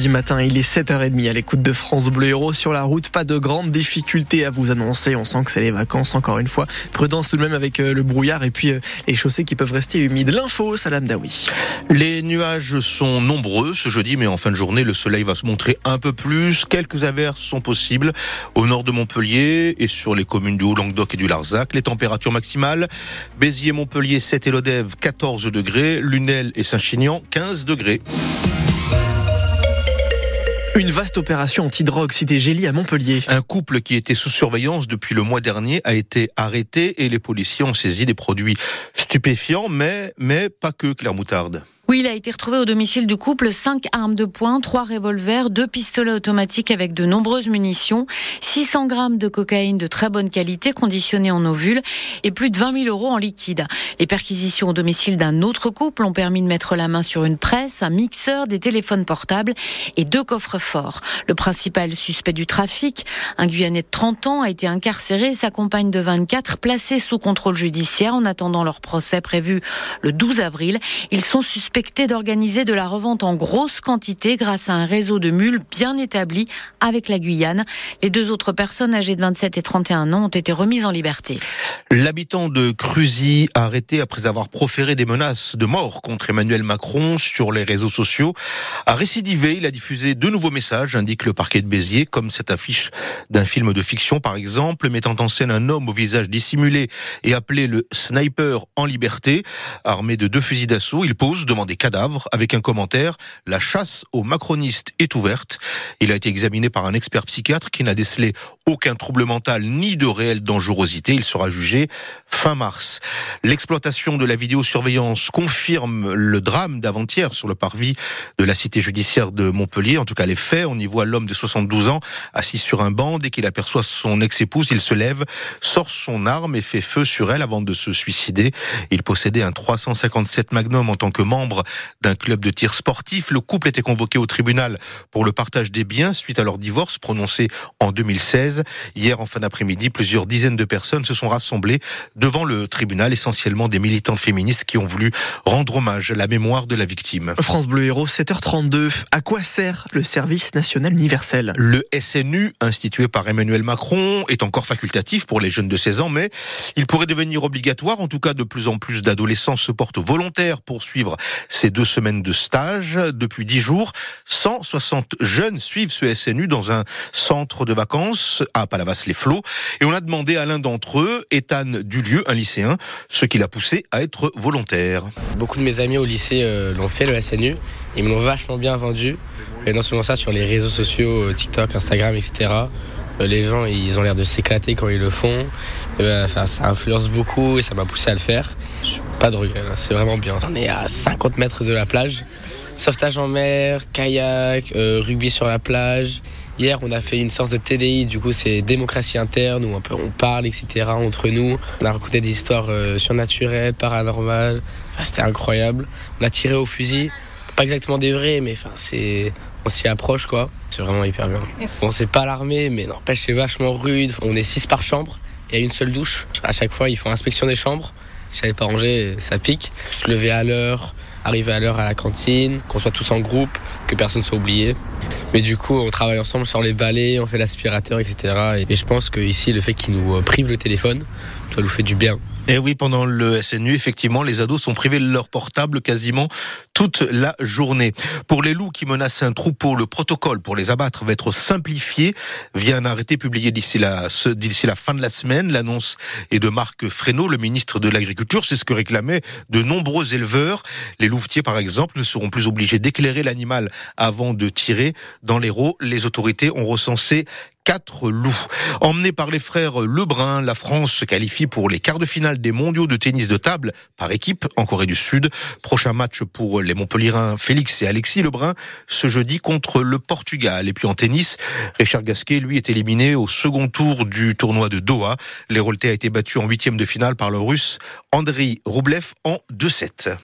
Du matin, il est 7h30 à l'écoute de France Bleu Héros sur la route. Pas de grandes difficultés à vous annoncer. On sent que c'est les vacances encore une fois. Prudence tout de même avec euh, le brouillard et puis euh, les chaussées qui peuvent rester humides. L'info, Salam Daoui. Les nuages sont nombreux ce jeudi, mais en fin de journée, le soleil va se montrer un peu plus. Quelques averses sont possibles au nord de Montpellier et sur les communes du Haut-Languedoc et du Larzac. Les températures maximales, Béziers, Montpellier, 7 et Lodève, 14 degrés. Lunel et Saint-Chinian, 15 degrés. Une vaste opération anti-drogue cité Gély à Montpellier. Un couple qui était sous surveillance depuis le mois dernier a été arrêté et les policiers ont saisi des produits stupéfiants, mais, mais pas que Claire Moutarde. Oui, il a été retrouvé au domicile du couple cinq armes de poing, trois revolvers, deux pistolets automatiques avec de nombreuses munitions, 600 grammes de cocaïne de très bonne qualité conditionnée en ovules et plus de 20 000 euros en liquide. Les perquisitions au domicile d'un autre couple ont permis de mettre la main sur une presse, un mixeur, des téléphones portables et deux coffres forts. Le principal suspect du trafic, un Guyanais de 30 ans, a été incarcéré et sa compagne de 24 placée sous contrôle judiciaire en attendant leur procès prévu le 12 avril. Ils sont suspects d'organiser de la revente en grosse quantité grâce à un réseau de mules bien établi avec la Guyane. Les deux autres personnes âgées de 27 et 31 ans ont été remises en liberté. L'habitant de Cruzy, arrêté après avoir proféré des menaces de mort contre Emmanuel Macron sur les réseaux sociaux, a récidivé. Il a diffusé de nouveaux messages, indique le parquet de Béziers, comme cette affiche d'un film de fiction par exemple, mettant en scène un homme au visage dissimulé et appelé le sniper en liberté, armé de deux fusils d'assaut. Il pose devant des cadavres avec un commentaire La chasse aux macronistes est ouverte. Il a été examiné par un expert psychiatre qui n'a décelé aucun trouble mental ni de réelle dangerosité. Il sera jugé fin mars. L'exploitation de la vidéosurveillance confirme le drame d'avant-hier sur le parvis de la cité judiciaire de Montpellier. En tout cas, les faits, on y voit l'homme de 72 ans assis sur un banc. Dès qu'il aperçoit son ex-épouse, il se lève, sort son arme et fait feu sur elle avant de se suicider. Il possédait un 357 Magnum en tant que membre d'un club de tir sportif. Le couple était convoqué au tribunal pour le partage des biens suite à leur divorce prononcé en 2016. Hier, en fin d'après-midi, plusieurs dizaines de personnes se sont rassemblées devant le tribunal, essentiellement des militants féministes qui ont voulu rendre hommage à la mémoire de la victime. France Bleu Héros, 7h32. À quoi sert le service national universel? Le SNU, institué par Emmanuel Macron, est encore facultatif pour les jeunes de 16 ans, mais il pourrait devenir obligatoire. En tout cas, de plus en plus d'adolescents se portent volontaires pour suivre ces deux semaines de stage. Depuis dix jours, 160 jeunes suivent ce SNU dans un centre de vacances à Palavas-les-Flots. Et on a demandé à l'un d'entre eux, Ethan Dulieu, un lycéen, ce qui l'a poussé à être volontaire. Beaucoup de mes amis au lycée euh, l'ont fait, le SNU. Ils me l'ont vachement bien vendu. Et non seulement ça, sur les réseaux sociaux, euh, TikTok, Instagram, etc. Euh, les gens, ils ont l'air de s'éclater quand ils le font. Enfin, ça influence beaucoup et ça m'a poussé à le faire. Pas de regret, c'est vraiment bien. On est à 50 mètres de la plage. Sauvetage en mer, kayak, euh, rugby sur la plage. Hier, on a fait une sorte de TDI, du coup, c'est démocratie interne, où on parle, etc., entre nous. On a raconté des histoires euh, surnaturelles, paranormales. c'était incroyable. On a tiré au fusil. Pas exactement des vrais, mais enfin, on s'y approche quoi. C'est vraiment hyper bien. Bon, c'est pas l'armée, mais n'empêche, c'est vachement rude. On est six par chambre. Il y a une seule douche. À chaque fois, ils font inspection des chambres. Elle n'est pas rangée, ça pique. Se lever à l'heure, arriver à l'heure à la cantine, qu'on soit tous en groupe, que personne ne soit oublié. Mais du coup, on travaille ensemble sur les balais, on fait l'aspirateur, etc. Et je pense qu'ici, le fait qu'ils nous privent le téléphone, ça nous fait du bien. Et oui, pendant le SNU, effectivement, les ados sont privés de leur portable quasiment toute la journée. Pour les loups qui menacent un troupeau, le protocole pour les abattre va être simplifié via un arrêté publié d'ici la, fin de la semaine. L'annonce est de Marc Fresneau, le ministre de l'Agriculture. C'est ce que réclamaient de nombreux éleveurs. Les louvetiers, par exemple, ne seront plus obligés d'éclairer l'animal avant de tirer. Dans l'Hérault, les autorités ont recensé quatre loups. Emmenés par les frères Lebrun, la France se qualifie pour les quarts de finale des mondiaux de tennis de table par équipe en Corée du Sud. Prochain match pour les Montpellierins Félix et Alexis Lebrun ce jeudi contre le Portugal. Et puis en tennis, Richard Gasquet, lui, est éliminé au second tour du tournoi de Doha. Les a été battu en huitième de finale par le russe Andriy Roublev en 2-7.